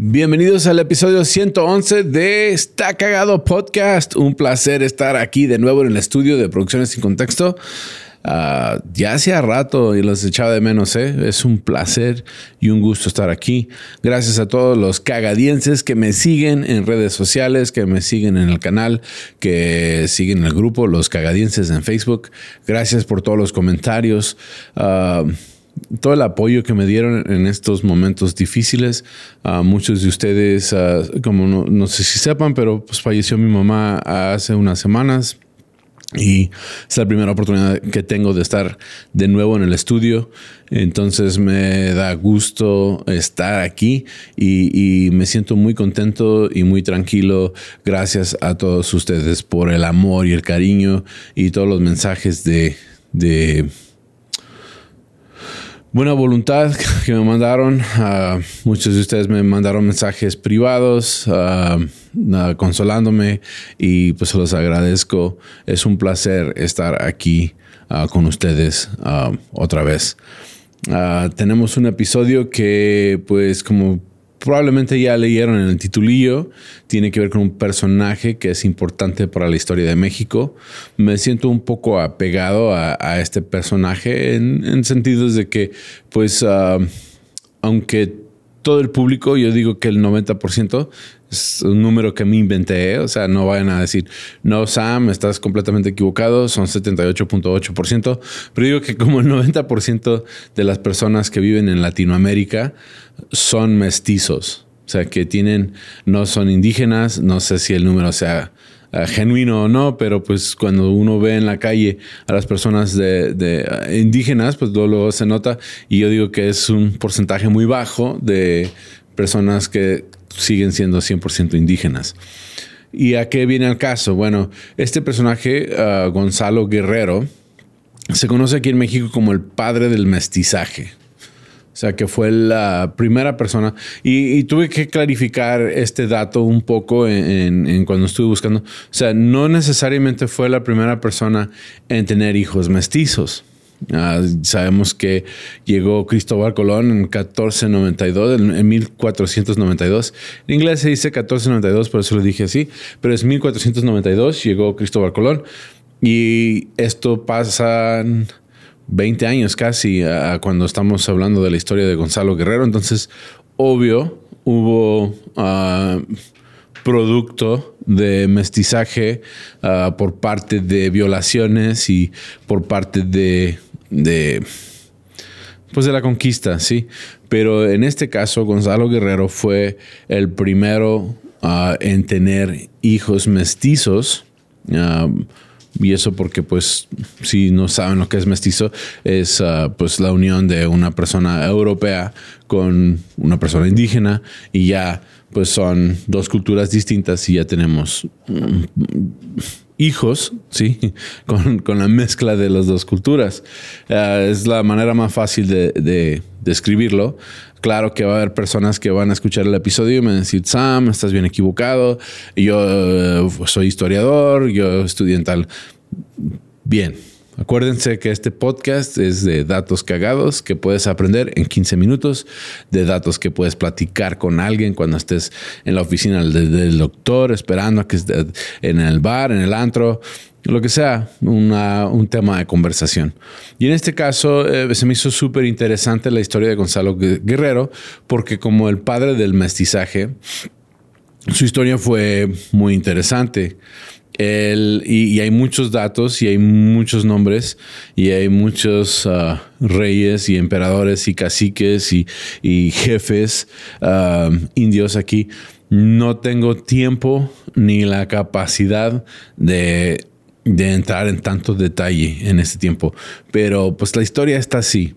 Bienvenidos al episodio 111 de Está Cagado Podcast. Un placer estar aquí de nuevo en el estudio de Producciones sin Contexto. Uh, ya hacía rato y los echaba de menos, ¿eh? Es un placer y un gusto estar aquí. Gracias a todos los cagadienses que me siguen en redes sociales, que me siguen en el canal, que siguen el grupo, los cagadienses en Facebook. Gracias por todos los comentarios. Uh, todo el apoyo que me dieron en estos momentos difíciles. a muchos de ustedes, como no, sé si sepan, pero pues falleció mi mamá hace unas semanas. Y es la primera oportunidad que tengo de estar de nuevo en el estudio. Entonces me da gusto estar aquí y, me siento muy contento y muy tranquilo. Gracias a todos ustedes por el amor y el cariño y todos los mensajes de buena voluntad que me mandaron. Uh, muchos de ustedes me mandaron mensajes privados uh, uh, consolándome y pues se los agradezco. Es un placer estar aquí con ustedes otra vez. tenemos un episodio que pues como probablemente ya leyeron en el titulillo, tiene que ver con un personaje que es importante para la historia de México. Me siento un poco apegado a, este personaje en, sentidos de que, pues, ah, aunque todo el público, yo digo que el 90% es un número que me inventé, o sea, no vayan a decir, no, Sam, estás completamente equivocado, son 78.8%, pero digo que como el 90% de las personas que viven en Latinoamérica son mestizos, o sea, que tienen, no son indígenas, no sé si el número sea eh, genuino o no, pero pues cuando uno ve en la calle a las personas de, de indígenas, pues luego se nota y yo digo que es un porcentaje muy bajo de personas que siguen siendo 100% indígenas. ¿Y a qué viene el caso? Bueno, este personaje, uh, Gonzalo Guerrero, se conoce aquí en México como el padre del mestizaje. O sea, que fue la primera persona. Y, tuve que clarificar este dato un poco en, cuando estuve buscando. O sea, no necesariamente fue la primera persona en tener hijos mestizos. Ah, sabemos que llegó Cristóbal Colón en 1492, en, 1492. En inglés se dice 1492, por eso lo dije así, pero es 1492, llegó Cristóbal Colón. Y esto pasa 20 años casi cuando estamos hablando de la historia de Gonzalo Guerrero. Entonces, obvio, hubo uh, producto de mestizaje uh, por parte de violaciones y por parte de, de pues de la conquista, sí. Pero en este caso, Gonzalo Guerrero fue el primero uh, en tener hijos mestizos. Y eso porque, pues, si no saben lo que es mestizo, es uh, pues la unión de una persona europea con una persona indígena y ya, pues, son dos culturas distintas y ya tenemos mm, hijos, sí, con, la mezcla de las dos culturas. Uh, es la manera más fácil de, describirlo. Claro que va a haber personas que van a escuchar el episodio y me van a decir, Sam, estás bien equivocado, yo eh, soy historiador, yo estudié en tal. Bien, Acuérdense que este podcast es de datos cagados que puedes aprender en 15 minutos, de datos que puedes platicar con alguien cuando estés en la oficina del, doctor, esperando a que esté en el bar, en el antro, lo que sea, un tema de conversación. Y en este caso eh, se me hizo súper interesante la historia de Gonzalo Guerrero, porque como el padre del mestizaje, su historia fue muy interesante. Y, hay muchos datos y hay muchos nombres y hay muchos ah, reyes y emperadores y caciques y, jefes ah, indios aquí. No tengo tiempo ni la capacidad de de entrar en tanto detalle en este tiempo. Pero pues la historia está así.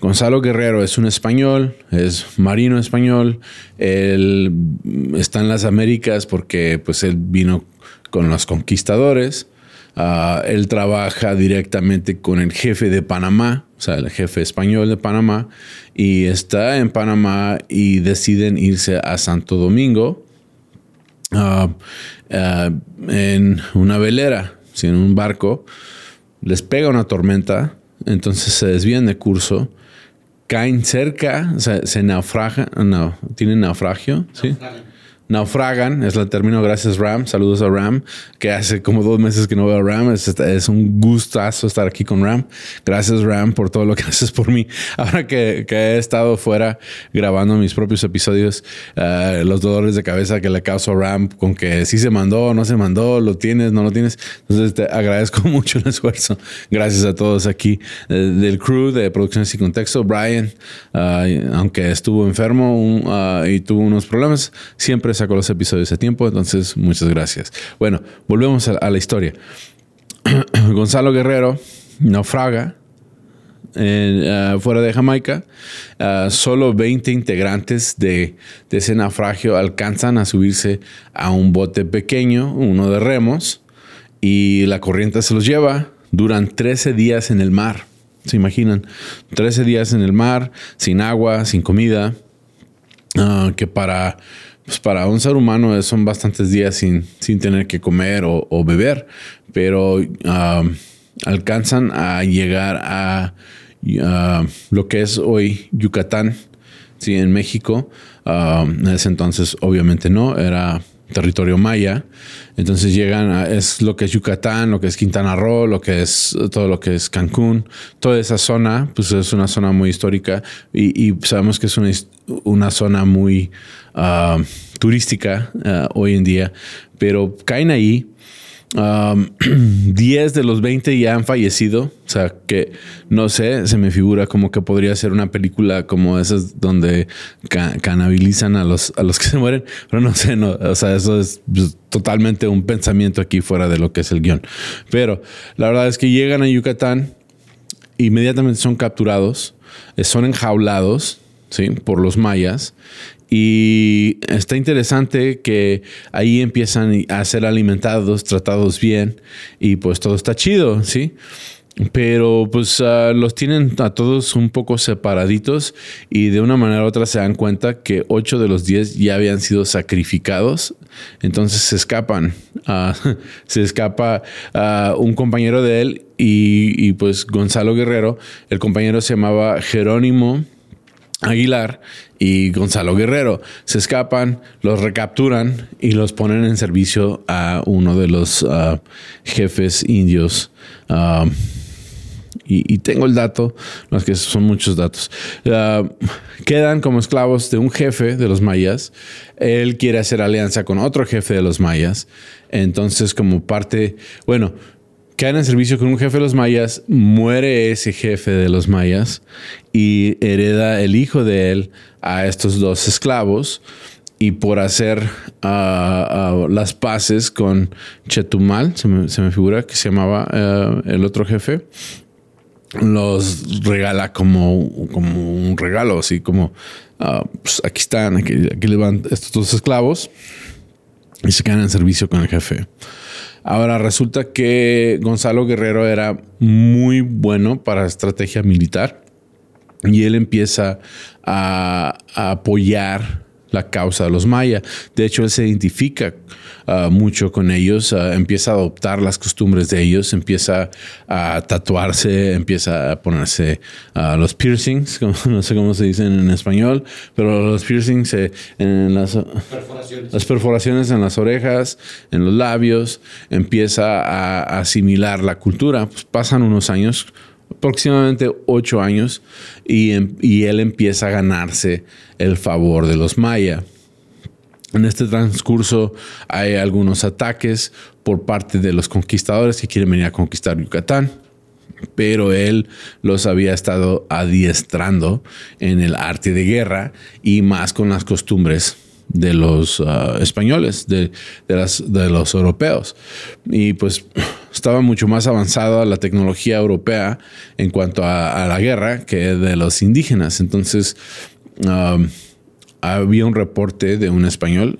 Gonzalo Guerrero es un español, es marino español, él está en las Américas porque pues él vino con los conquistadores. Ah, él trabaja directamente con el jefe de Panamá, o sea, el jefe español de Panamá, y está en Panamá y deciden irse a Santo Domingo ah, ah, en una velera, en un barco. Les pega una tormenta, entonces se desvían de curso, caen cerca, o sea, se naufragan, no, tienen naufragio, ¿sí? Naufragan, es el término, gracias Ram, saludos a Ram, que hace como dos meses que no veo a Ram, es, un gustazo estar aquí con Ram, gracias Ram por todo lo que haces por mí, ahora que, he estado fuera grabando mis propios episodios, uh, los dolores de cabeza que le causo a Ram con que si se mandó, no se mandó, lo tienes, no lo tienes, entonces te agradezco mucho el esfuerzo, gracias a todos aquí eh, del crew de Producciones y Contexto, Brian, uh, aunque estuvo enfermo y tuvo unos problemas, siempre sacó los episodios a tiempo, entonces muchas gracias. Bueno, volvemos a, la historia. Gonzalo Guerrero naufraga eh, fuera de Jamaica. Uh, solo 20 integrantes de, ese naufragio alcanzan a subirse a un bote pequeño, uno de remos, y la corriente se los lleva. Duran 13 días en el mar. ¿Se imaginan? 13 días en el mar, sin agua, sin comida, uh, que para pues para un ser humano son bastantes días sin, sin tener que comer o, beber, pero alcanzan a llegar a lo que es hoy Yucatán, sí, en México. En ese entonces, obviamente no, era territorio maya. Entonces llegan a, es lo que es Yucatán, lo que es Quintana Roo, lo que es todo lo que es Cancún, toda esa zona, pues es una zona muy histórica y, sabemos que es una, una zona muy Ah, turística ah, hoy en día, pero caen ahí. 10 de los 20 ya han fallecido. O sea, que no sé, se me figura como que podría ser una película como esas donde canabilizan a los, a los que se mueren. Pero no sé, no, o sea, eso es pues, totalmente un pensamiento aquí fuera de lo que es el guion. Pero la verdad es que llegan a Yucatán, inmediatamente son capturados, eh, son enjaulados. ¿Sí? por los mayas y está interesante que ahí empiezan a ser alimentados, tratados bien y pues todo está chido, ¿sí? Pero pues ah, los tienen a todos un poco separaditos y de una manera u otra se dan cuenta que ocho de los diez ya habían sido sacrificados. Entonces se escapan. Ah, se escapa uh, un compañero de él y, y pues Gonzalo Guerrero. El compañero se llamaba Jerónimo. Aguilar y Gonzalo Guerrero. Se escapan, los recapturan y los ponen en servicio a uno de los ah, jefes indios. Ah, y, tengo el dato, no que son muchos datos. Ah, quedan como esclavos de un jefe de los mayas. Él quiere hacer alianza con otro jefe de los mayas. Entonces, como parte, bueno, quedan en servicio con un jefe de los mayas, muere ese jefe de los mayas y hereda el hijo de él a estos dos esclavos y por hacer ah, las paces con Chetumal, se me, figura que se llamaba eh, el otro jefe, los regala como, como un regalo, así como ah, pues aquí están, aquí, aquí le van estos dos esclavos y se quedan en servicio con el jefe. Ahora resulta que Gonzalo Guerrero era muy bueno para estrategia militar y él empieza a, apoyar la causa de los mayas. De hecho, él se identifica uh, mucho con ellos, uh, empieza a adoptar las costumbres de ellos, empieza a tatuarse, empieza a ponerse uh, los piercings, no sé cómo se dicen en español, pero los piercings eh, en las perforaciones. las perforaciones en las orejas, en los labios, empieza a asimilar la cultura. Pues pasan unos años aproximadamente ocho años em, y, él empieza a ganarse el favor de los maya. En este transcurso hay algunos ataques por parte de los conquistadores que quieren venir a conquistar Yucatán, pero él los había estado adiestrando en el arte de guerra y más con las costumbres de los ah, españoles, de, de los europeos. Y pues estaba mucho más avanzada la tecnología europea en cuanto a, la guerra que de los indígenas. Entonces, había un reporte de un español.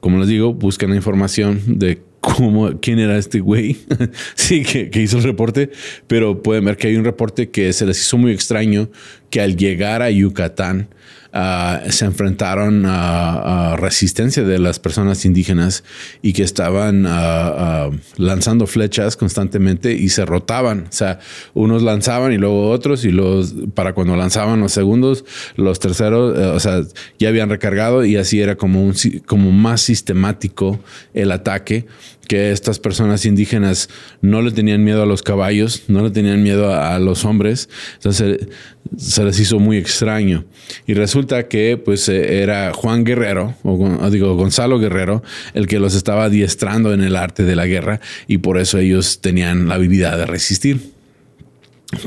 Como les digo, buscan la información de cómo, quién era este güey, sí, que, que, hizo el reporte, pero pueden ver que hay un reporte que se les hizo muy extraño que al llegar a Yucatán, Ah, se enfrentaron a, resistencia de las personas indígenas y que estaban ah, ah, lanzando flechas constantemente y se rotaban. O sea, unos lanzaban y luego otros y los para cuando lanzaban los segundos, los terceros, eh, o sea, ya habían recargado y así era como un como más sistemático el ataque que estas personas indígenas no le tenían miedo a los caballos, no le tenían miedo a, los hombres, entonces se les hizo muy extraño. Y resulta que pues eh, era Juan Guerrero, o digo Gonzalo Guerrero, el que los estaba adiestrando en el arte de la guerra y por eso ellos tenían la habilidad de resistir.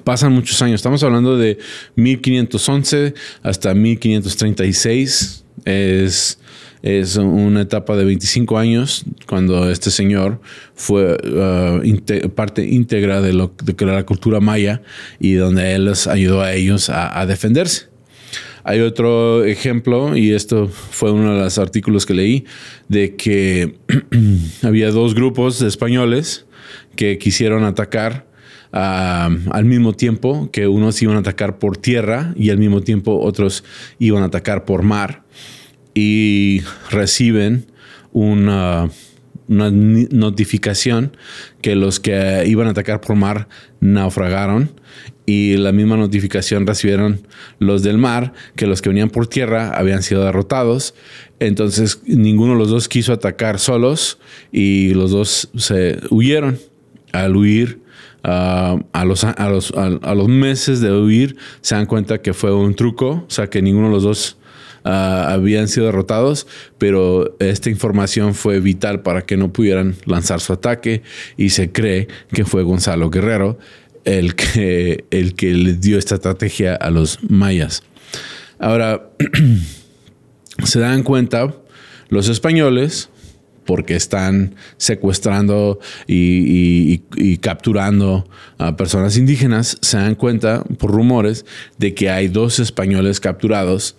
Pasan muchos años, estamos hablando de 1511 hasta 1536, es es una etapa de 25 años cuando este señor fue uh, parte íntegra de lo de la cultura maya y donde él ayudó a ellos a, defenderse. Hay otro ejemplo, y esto fue uno de los artículos que leí, de que había dos grupos de españoles que quisieron atacar uh, al mismo tiempo, que unos iban a atacar por tierra y al mismo tiempo otros iban a atacar por mar y reciben una, notificación que los que iban a atacar por mar naufragaron y la misma notificación recibieron los del mar que los que venían por tierra habían sido derrotados. Entonces ninguno de los dos quiso atacar solos y los dos se huyeron. Al huir, ah, a, los, a, los, a los meses de huir, se dan cuenta que fue un truco, o sea que ninguno de los dos Ah, habían sido derrotados, pero esta información fue vital para que no pudieran lanzar su ataque y se cree que fue Gonzalo Guerrero el que, el que le dio esta estrategia a los mayas. Ahora, se dan cuenta los españoles, porque están secuestrando y, capturando a personas indígenas, se dan cuenta por rumores de que hay dos españoles capturados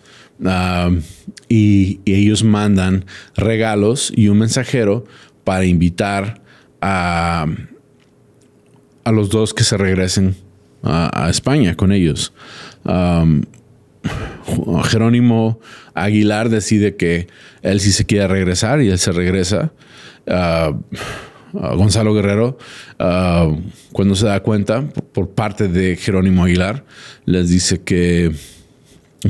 Y, ellos mandan regalos y un mensajero para invitar a, a los dos que se regresen a, España con ellos. Jerónimo Aguilar decide que él sí se quiere regresar y él se regresa. Gonzalo Guerrero, cuando se da cuenta por parte de Jerónimo Aguilar, les dice que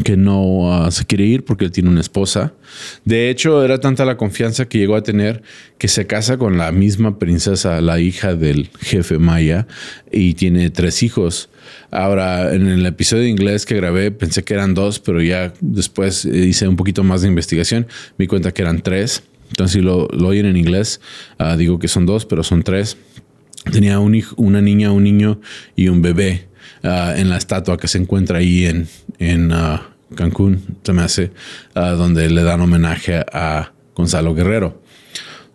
que no ah, se quiere ir porque él tiene una esposa. De hecho, era tanta la confianza que llegó a tener que se casa con la misma princesa, la hija del jefe maya, y tiene tres hijos. Ahora, en el episodio de inglés que grabé, pensé que eran dos, pero ya después hice un poquito más de investigación, me cuenta que eran tres. Entonces, si lo, oyen en inglés, ah, digo que son dos, pero son tres. Tenía una niña, un niño y un bebé. Ah, en la estatua que se encuentra ahí en, en ah, Cancún, se me hace, ah, donde le dan homenaje a Gonzalo Guerrero.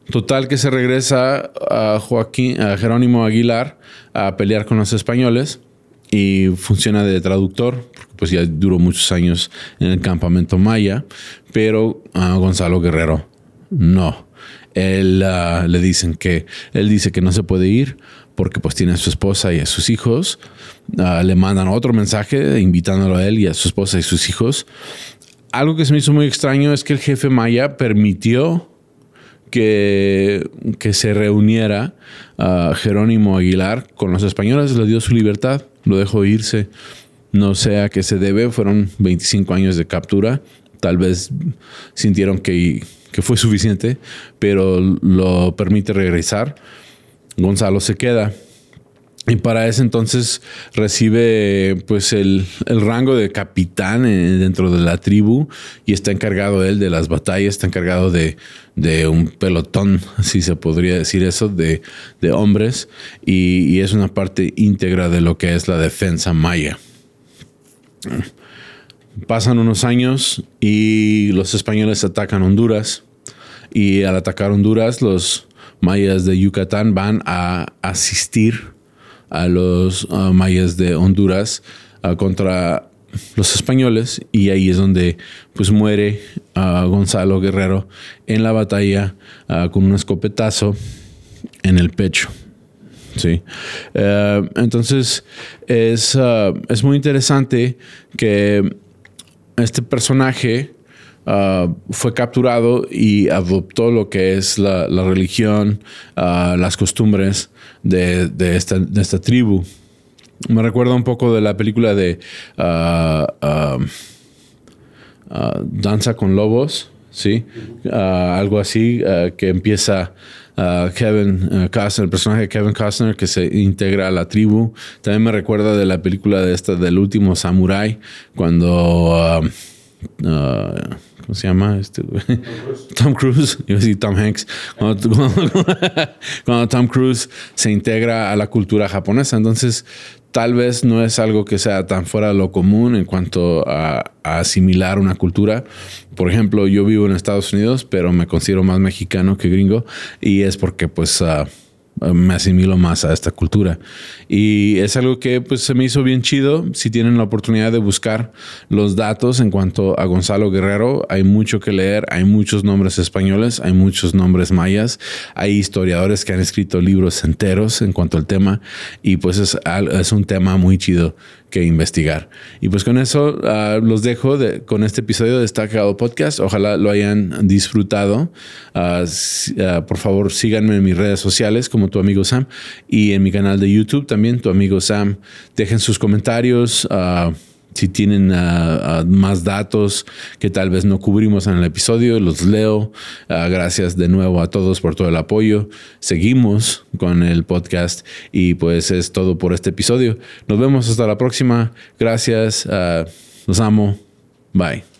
Total que se regresa a Joaquín, a Jerónimo Aguilar a pelear con los españoles y funciona de traductor, pues ya duró muchos años en el campamento maya, pero a Gonzalo Guerrero no. Él le dicen que él dice que no se puede ir porque pues tiene a su esposa y a sus hijos. Ah, le mandan otro mensaje invitándolo a él y a su esposa y sus hijos. Algo que se me hizo muy extraño es que el jefe Maya permitió que, que se reuniera a Jerónimo Aguilar con los españoles, le dio su libertad, lo dejó irse. No sé a qué se debe, fueron 25 años de captura. Tal vez sintieron que, que fue suficiente, pero lo permite regresar. Gonzalo se queda. Y para ese entonces recibe pues el, rango de capitán eh, dentro de la tribu y está encargado él de las batallas, está encargado de, un pelotón, si se podría decir eso, de, hombres y, es una parte íntegra de lo que es la defensa maya. Pasan unos años y los españoles atacan Honduras y al atacar Honduras los mayas de Yucatán van a asistir a los mayas de Honduras contra los españoles y ahí es donde pues muere Gonzalo Guerrero en la batalla con un escopetazo en el pecho. Sí. Eh, entonces es, es, muy interesante que este personaje uh, fue capturado y adoptó lo que es la, religión, uh, las costumbres de, esta, tribu. Me recuerda un poco de la película de Danza con Lobos, ¿sí? algo así, que empieza Kevin uh, Costner, el personaje de Kevin Costner que se integra a la tribu. También me recuerda de la película de esta del último Samurai, cuando ¿cómo se llama? Este, Tom Cruise, iba a decir Tom Hanks, cuando, Tom Cruise se integra a la cultura japonesa. Entonces, tal vez no es algo que sea tan fuera de lo común en cuanto a, asimilar una cultura. Por ejemplo, yo vivo en Estados Unidos, pero me considero más mexicano que gringo y es porque pues... Uh, me asimilo más a esta cultura. Y es algo que pues se me hizo bien chido. Si tienen la oportunidad de buscar los datos en cuanto a Gonzalo Guerrero, hay mucho que leer, hay muchos nombres españoles, hay muchos nombres mayas, hay historiadores que han escrito libros enteros en cuanto al tema y pues es, es un tema muy chido que investigar. Y pues con eso uh, los dejo de, con este episodio de Destacado Podcast. Ojalá lo hayan disfrutado. Uh, uh, por favor, síganme en mis redes sociales como tu amigo Sam y en mi canal de YouTube también, tu amigo Sam. Dejen sus comentarios si tienen ah, ah, más datos que tal vez no cubrimos en el episodio, los leo. Ah, gracias de nuevo a todos por todo el apoyo. Seguimos con el podcast y pues es todo por este episodio. Nos vemos hasta la próxima. Gracias. los amo. Bye.